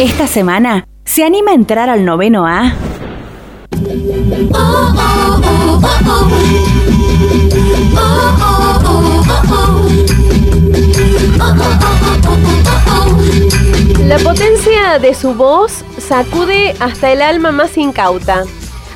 Esta semana se anima a entrar al noveno A. La potencia de su voz sacude hasta el alma más incauta.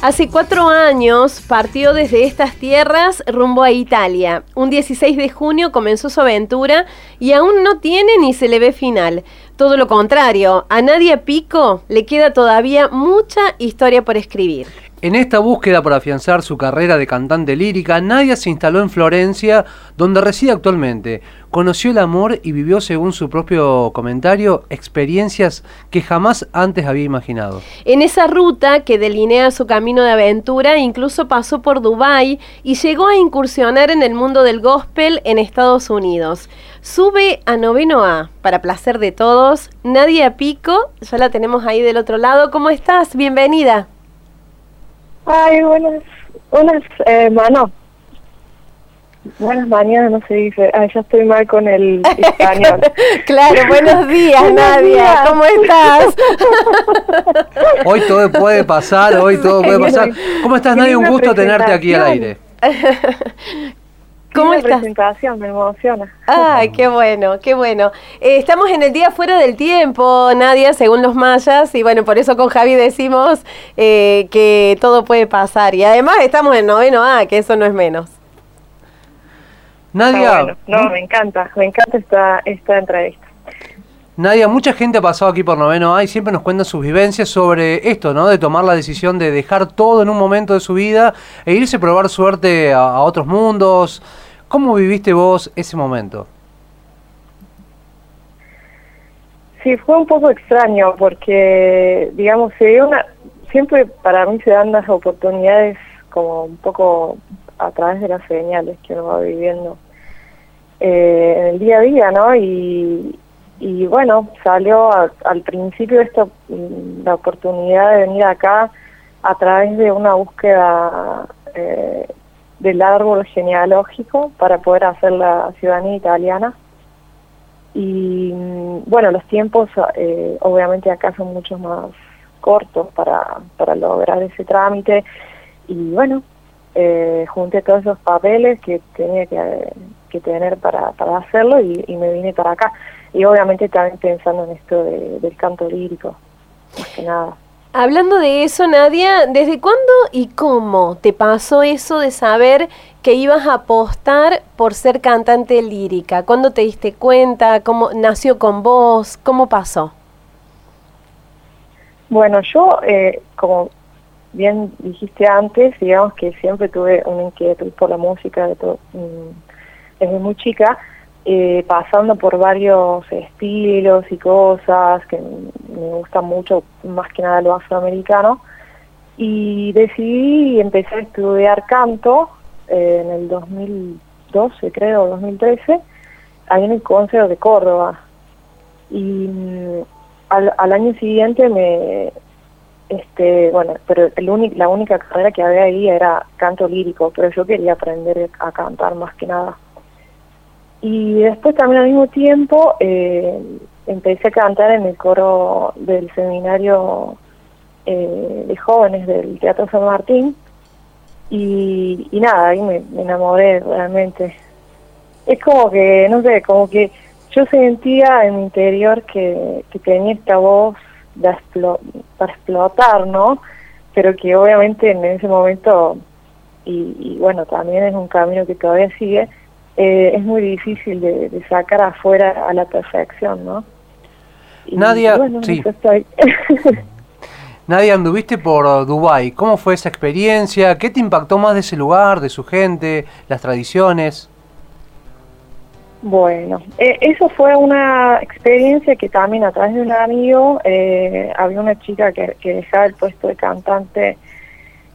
Hace cuatro años partió desde estas tierras rumbo a Italia. Un 16 de junio comenzó su aventura y aún no tiene ni se le ve final. Todo lo contrario, a Nadia Pico le queda todavía mucha historia por escribir. En esta búsqueda por afianzar su carrera de cantante lírica, Nadia se instaló en Florencia, donde reside actualmente. Conoció el amor y vivió, según su propio comentario, experiencias que jamás antes había imaginado. En esa ruta que delinea su camino de aventura, incluso pasó por Dubái y llegó a incursionar en el mundo del gospel en Estados Unidos. Sube a noveno A, para placer de todos. Nadia Pico, ya la tenemos ahí del otro lado. ¿Cómo estás? Bienvenida. Ay, buenas, buenas, eh, mano. Buenas mañanas, no se dice. Ay, ya estoy mal con el español. claro, buenos días, Nadia. ¿Cómo estás? hoy todo puede pasar, hoy todo puede pasar. ¿Cómo estás, Nadia? Un gusto tenerte aquí al aire. ¿Cómo estás? presentación, me emociona. Ay, qué bueno, qué bueno. Eh, estamos en el día fuera del tiempo, Nadia, según los mayas, y bueno, por eso con Javi decimos eh, que todo puede pasar. Y además estamos en noveno A, que eso no es menos. Nadia. Ah, no, me encanta, me encanta esta, esta entrevista. Nadia, mucha gente ha pasado aquí por Noveno A y siempre nos cuentan sus vivencias sobre esto, ¿no? De tomar la decisión de dejar todo en un momento de su vida e irse a probar suerte a, otros mundos. ¿Cómo viviste vos ese momento? Sí, fue un poco extraño porque, digamos, se una, siempre para mí se dan las oportunidades como un poco a través de las señales que uno va viviendo eh, en el día a día, ¿no? Y, y bueno, salió al principio esta mm, la oportunidad de venir acá a través de una búsqueda eh, del árbol genealógico para poder hacer la ciudadanía italiana. Y mm, bueno, los tiempos eh, obviamente acá son mucho más cortos para, para lograr ese trámite y bueno, eh, junté todos esos papeles que tenía que, que tener para, para hacerlo y, me vine para acá y obviamente también pensando en esto del canto lírico, más nada. Hablando de eso, Nadia, ¿desde cuándo y cómo te pasó eso de saber que ibas a apostar por ser cantante lírica? ¿Cuándo te diste cuenta? ¿Cómo nació con vos? ¿Cómo pasó? Bueno, yo, eh, como bien dijiste antes, digamos que siempre tuve una inquietud por la música de mm, desde muy chica eh, pasando por varios estilos y cosas que me gustan mucho, más que nada lo afroamericano, y decidí empecé a estudiar canto eh, en el 2012, creo, 2013, ahí en el Consejo de Córdoba. Y mm, al, año siguiente me, este, bueno, pero el la única carrera que había ahí era canto lírico, pero yo quería aprender a cantar más que nada. Y después también al mismo tiempo eh, empecé a cantar en el coro del seminario eh, de jóvenes del Teatro San Martín y, nada, ahí me, enamoré realmente. Es como que, no sé, como que yo sentía en mi interior que, tenía esta voz para explotar, ¿no? Pero que obviamente en ese momento, y bueno, también es un camino que todavía sigue, eh, es muy difícil de, sacar afuera a la perfección, ¿no? Nadia, sí. Nadia, anduviste por Dubai. ¿Cómo fue esa experiencia? ¿Qué te impactó más de ese lugar, de su gente, las tradiciones? Bueno, eh, eso fue una experiencia que también a través de un amigo, eh, había una chica que, que dejaba el puesto de cantante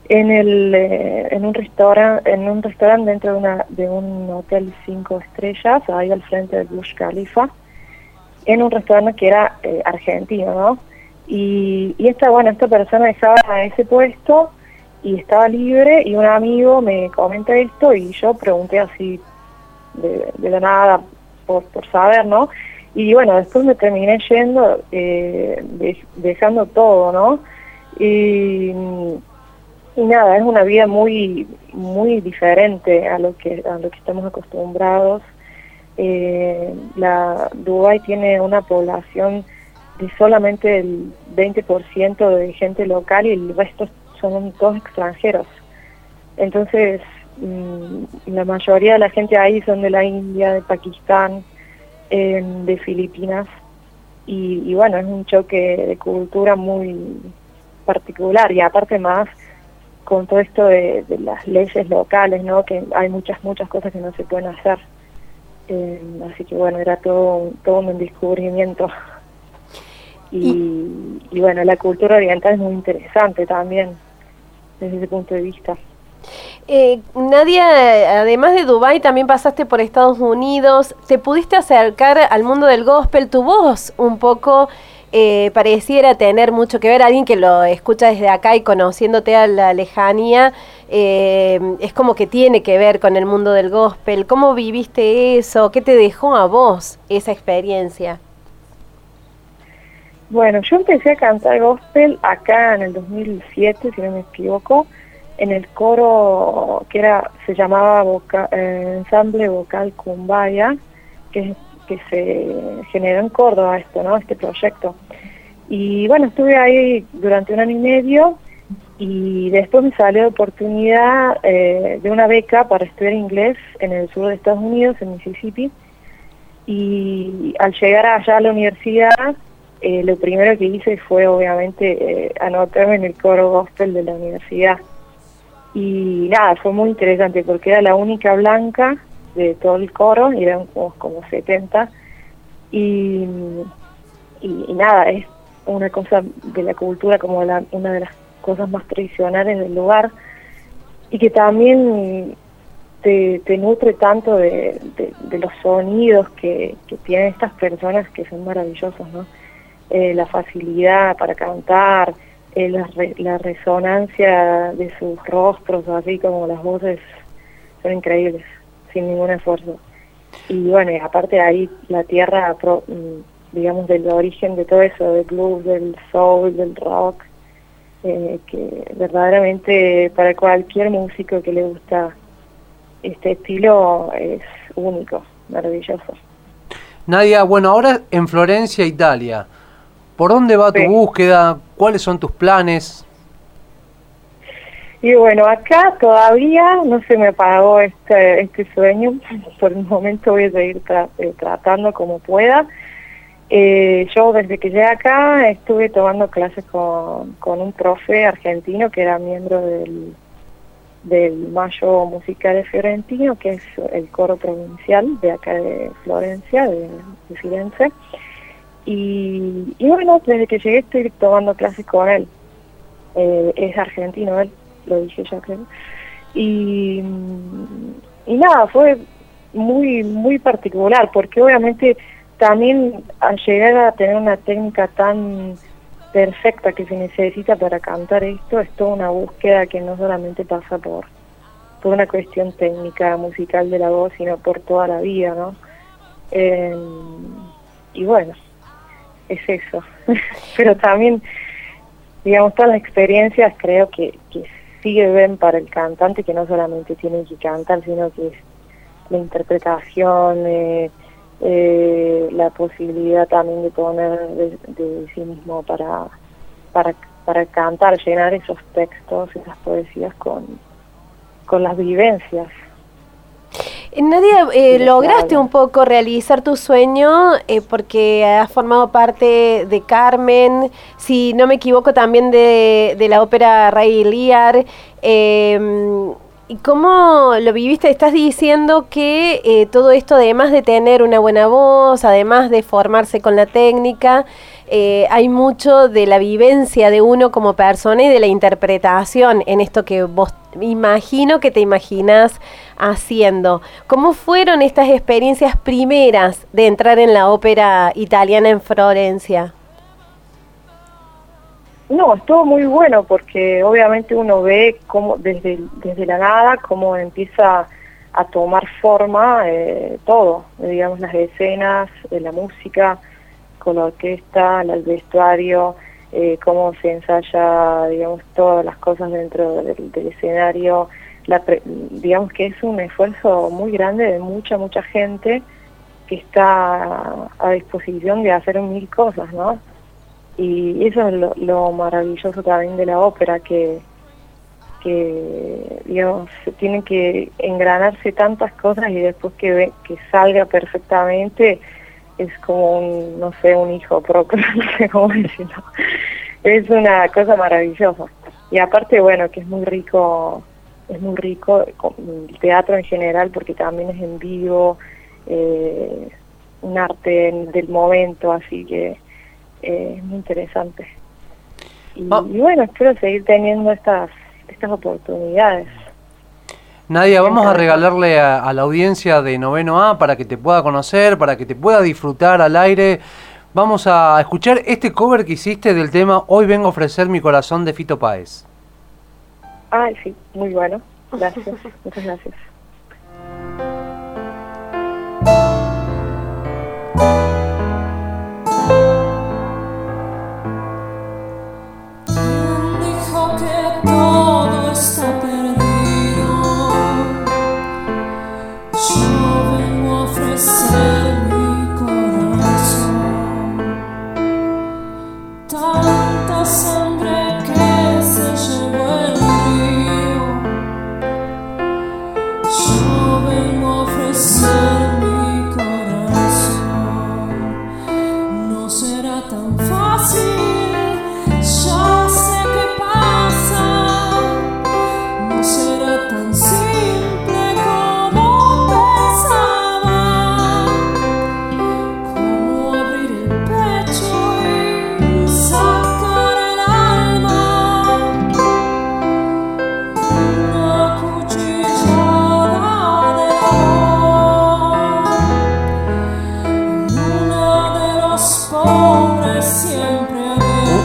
en el eh, en un restaurante en un restaurante dentro de una de un hotel cinco estrellas ahí al frente del Burj Khalifa en un restaurante que era eh, argentino no y, y esta bueno esta persona estaba a ese puesto y estaba libre y un amigo me comenta esto y yo pregunté así de, la nada por, por saber no Y bueno, después me terminé yendo, eh, dejando todo, ¿no? Y, nada, es una vida muy muy diferente a lo que a lo que estamos acostumbrados. Eh, la Dubai tiene una población de solamente el 20% de gente local y el resto son todos extranjeros. Entonces, mm, la mayoría de la gente ahí son de la India, de Pakistán, de Filipinas. Y, bueno, es un choque de cultura muy particular y aparte más con todo esto de, las leyes locales, ¿no? Que hay muchas, muchas cosas que no se pueden hacer. Eh, así que bueno, era todo, todo un descubrimiento. Y, y, bueno, la cultura oriental es muy interesante también desde ese punto de vista. Eh, Nadia, además de Dubai, también pasaste por Estados Unidos. ¿Te pudiste acercar al mundo del gospel? Tu voz un poco eh, pareciera tener mucho que ver. Alguien que lo escucha desde acá y conociéndote a la lejanía, eh, es como que tiene que ver con el mundo del gospel. ¿Cómo viviste eso? ¿Qué te dejó a vos esa experiencia? Bueno, yo empecé a cantar gospel acá en el 2007, si no me equivoco en el coro que era se llamaba eh, ensamble vocal Cumbaya que, que se generó en Córdoba esto no este proyecto. Y bueno estuve ahí durante un año y medio y después me salió la oportunidad eh, de una beca para estudiar inglés en el sur de Estados Unidos en Mississippi. Y al llegar allá a la universidad eh, lo primero que hice fue obviamente anotarme en el coro gospel de la universidad. Y nada, fue muy interesante porque era la única blanca de todo el coro, eran como, 70, y, y, nada, es una cosa de la cultura como una de las cosas más tradicionales del lugar, y que también te, te nutre tanto de, de, los sonidos que, que, tienen estas personas que son maravillosos, ¿no? Eh, la facilidad para cantar, eh, la, resonancia de sus rostros, así como las voces, son increíbles, sin ningún esfuerzo. Y bueno, y aparte ahí la tierra, mm, digamos, del origen de todo eso, del blues, del soul, del rock, eh, que verdaderamente para cualquier músico que le gusta este estilo es único, maravilloso. Nadia, bueno, ahora en Florencia, Italia. ¿Por dónde va tu búsqueda? ¿Cuáles son tus planes? Y bueno, acá todavía no se me pagó este, este sueño. Por el momento voy a seguir eh, tratando como pueda. Eh, yo desde que llegué acá estuve tomando clases con, con un profe argentino que era miembro del, del Mayo Musical de Fiorentino, que es el coro provincial de acá de Florencia, de, de Firenze. Y, bueno, desde que llegué estoy tomando clases con él. Eh, es argentino él, lo dije ya creo. Y, y nada, fue muy, muy particular, porque obviamente también al llegar a tener una técnica tan perfecta que se necesita para cantar esto, es toda una búsqueda que no solamente pasa por, por una cuestión técnica musical de la voz, sino por toda la vida, ¿no? Eh, y bueno, es eso. Pero también, digamos, todas las experiencias creo que, que sirven para el cantante, que no solamente tiene que cantar, sino que es la interpretación, eh, eh, la posibilidad también de poner de, sí mismo para, para, para cantar, llenar esos textos, esas poesías con, con las vivencias. Nadia, eh, lograste un poco realizar tu sueño eh, porque has formado parte de Carmen, si no me equivoco también de, la ópera Ray Lear. Em, ¿Y cómo lo viviste? Estás diciendo que eh, todo esto, además de tener una buena voz, además de formarse con la técnica, eh, hay mucho de la vivencia de uno como persona y de la interpretación en esto que vos imagino que te imaginas haciendo. ¿Cómo fueron estas experiencias primeras de entrar en la ópera italiana en Florencia? No, estuvo muy bueno porque obviamente uno ve cómo desde, desde la nada cómo empieza a tomar forma eh, todo, digamos las escenas, eh, la música, con la orquesta, el vestuario, eh, cómo se ensaya, digamos, todas las cosas dentro del, escenario. Digamos que es un esfuerzo muy grande de mucha, mucha gente que está a disposición de hacer mil cosas, ¿no? Y eso es lo, lo maravilloso también de la ópera, que que digamos tienen que engranarse tantas cosas y después que que salga perfectamente es como un no sé un hijo propio no sé cómo decirlo es una cosa maravillosa y aparte bueno que es muy rico es muy rico el teatro en general porque también es en vivo eh, un arte del momento así que eh, es muy interesante y, ah. y bueno espero seguir teniendo estas estas oportunidades. Nadia, vamos a regalarle a, la audiencia de Noveno A para que te pueda conocer, para que te pueda disfrutar al aire. Vamos a escuchar este cover que hiciste del tema Hoy vengo a ofrecer mi corazón de Fito Páez. Ay, sí, muy bueno. Gracias, muchas gracias.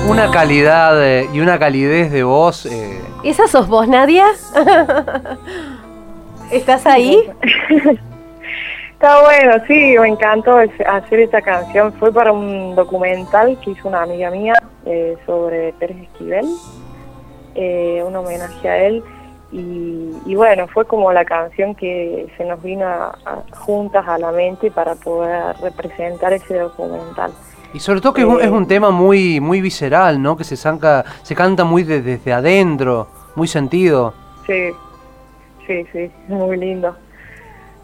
Una calidad eh, y una calidez de voz. Eh. ¿Esa sos vos, Nadia? ¿Estás ahí? Está bueno, sí, me encantó hacer esta canción. Fue para un documental que hizo una amiga mía eh, sobre Pérez Esquivel, un homenaje a él. Y, bueno, fue como la canción que se nos vino juntas a la mente para poder representar ese documental. Y sobre todo que es, un, tema muy muy visceral, ¿no? Que se, saca, se canta muy desde adentro, muy sentido. Sí, sí, sí, muy lindo,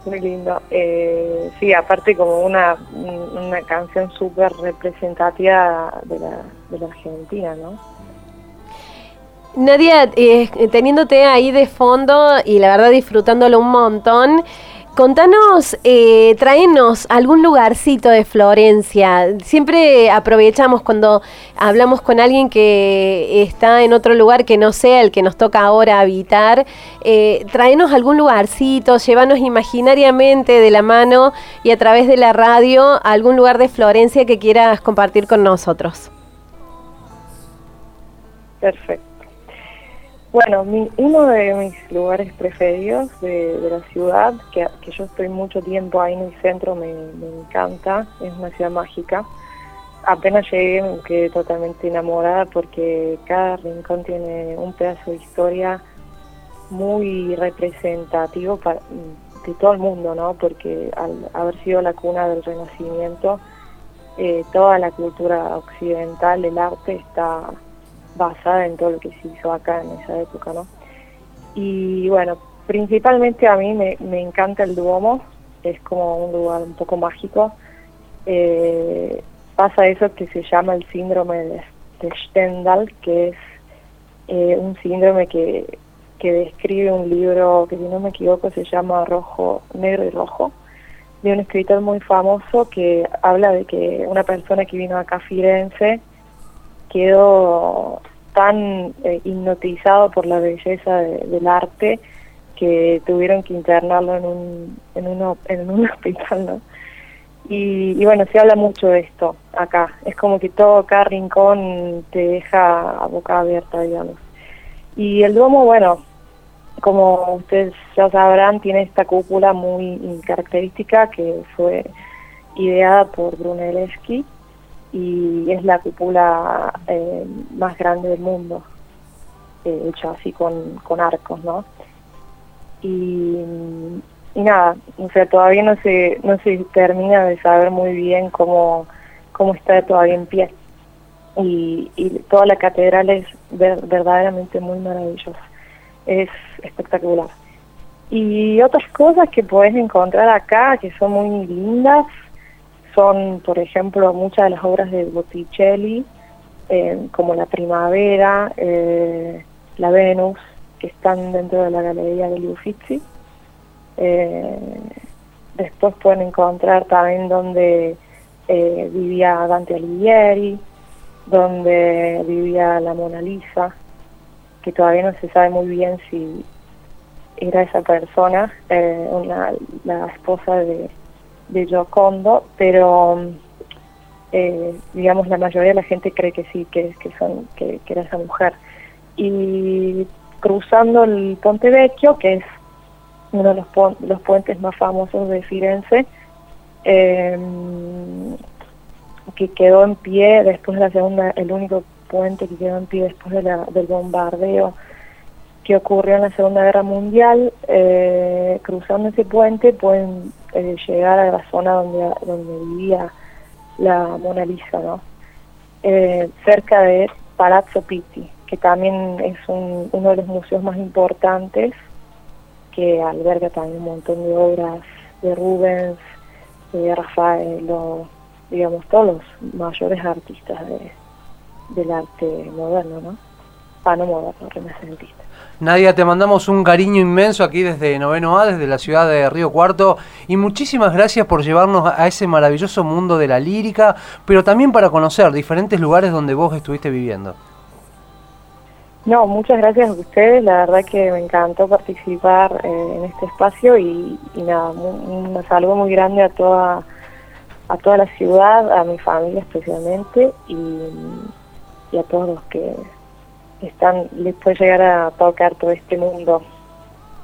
muy lindo. Eh, sí, aparte como una, una canción súper representativa de la, de la Argentina, ¿no? Nadia, eh, teniéndote ahí de fondo y la verdad disfrutándolo un montón, Contanos, eh, traenos algún lugarcito de Florencia. Siempre aprovechamos cuando hablamos con alguien que está en otro lugar que no sea el que nos toca ahora habitar. Eh, traenos algún lugarcito, llévanos imaginariamente de la mano y a través de la radio algún lugar de Florencia que quieras compartir con nosotros. Perfecto. Bueno, uno de mis lugares preferidos de, la ciudad, que, yo estoy mucho tiempo ahí en el centro, me, encanta, es una ciudad mágica. Apenas llegué me quedé totalmente enamorada porque cada rincón tiene un pedazo de historia muy representativo para, de todo el mundo, ¿no? Porque al haber sido la cuna del Renacimiento, eh, toda la cultura occidental, el arte está basada en todo lo que se hizo acá en esa época, ¿no? Y bueno, principalmente a mí me, encanta el Duomo, es como un lugar un poco mágico. Eh, pasa eso que se llama el síndrome de, Stendhal, que es eh, un síndrome que, que describe un libro que si no me equivoco se llama Rojo, Negro y Rojo, de un escritor muy famoso que habla de que una persona que vino acá a Firenze quedó tan eh, hipnotizado por la belleza del arte que tuvieron que internarlo en un, hospital. Y, bueno, se habla mucho de esto acá. Es como que todo cada rincón te deja a boca abierta, digamos. Y el Duomo, bueno, como ustedes ya sabrán, tiene esta cúpula muy característica que fue ideada por Brunelleschi y es la cúpula eh, más grande del mundo, eh, hecha así con, con arcos, ¿no? Y, y, nada, o sea, todavía no se, no se termina de saber muy bien cómo, cómo está todavía en pie. Y, y toda la catedral es verdaderamente muy maravillosa es espectacular. Y otras cosas que puedes encontrar acá que son muy lindas son, por ejemplo, muchas de las obras de Botticelli, eh, como La Primavera, eh, La Venus, que están dentro de la Galería de Uffizi. Eh, después pueden encontrar también donde vivía Dante Alighieri, donde vivía la Mona Lisa, que todavía no se sabe muy bien si era esa persona, eh, una, la esposa de, de Jocondo, pero eh, digamos la mayoría de la gente cree que sí, que, que, son, que, era esa mujer. Y cruzando el Ponte Vecchio, que es uno de los, los puentes más famosos de Firenze, eh, que quedó en pie después de la segunda, el único puente que quedó en pie después del bombardeo que ocurrió en la Segunda Guerra Mundial, eh, cruzando ese puente pueden eh, llegar a la zona donde, donde vivía la Mona Lisa, ¿no? Eh, cerca de Palazzo Pitti, que también es un, uno de los museos más importantes, que alberga también un montón de obras de Rubens, de Rafael, digamos, todos los mayores artistas de, del arte moderno, ¿no? Ah, no moderno, renacentista. Nadia, te mandamos un cariño inmenso aquí desde Noveno A, desde la ciudad de Río Cuarto, y muchísimas gracias por llevarnos a ese maravilloso mundo de la lírica, pero también para conocer diferentes lugares donde vos estuviste viviendo. No, muchas gracias a ustedes, la verdad que me encantó participar en este espacio y, nada, un, saludo muy grande a toda, a toda la ciudad, a mi familia especialmente y a todos los que están les puede llegar a tocar todo este mundo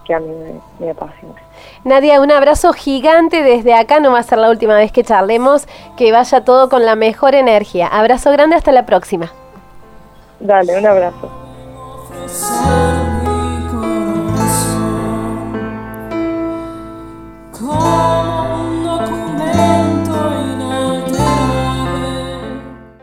que a mí me, apasiona. Nadia, un abrazo gigante desde acá, no va a ser la última vez que charlemos, que vaya todo con la mejor energía. Abrazo grande, hasta la próxima. Dale, un abrazo.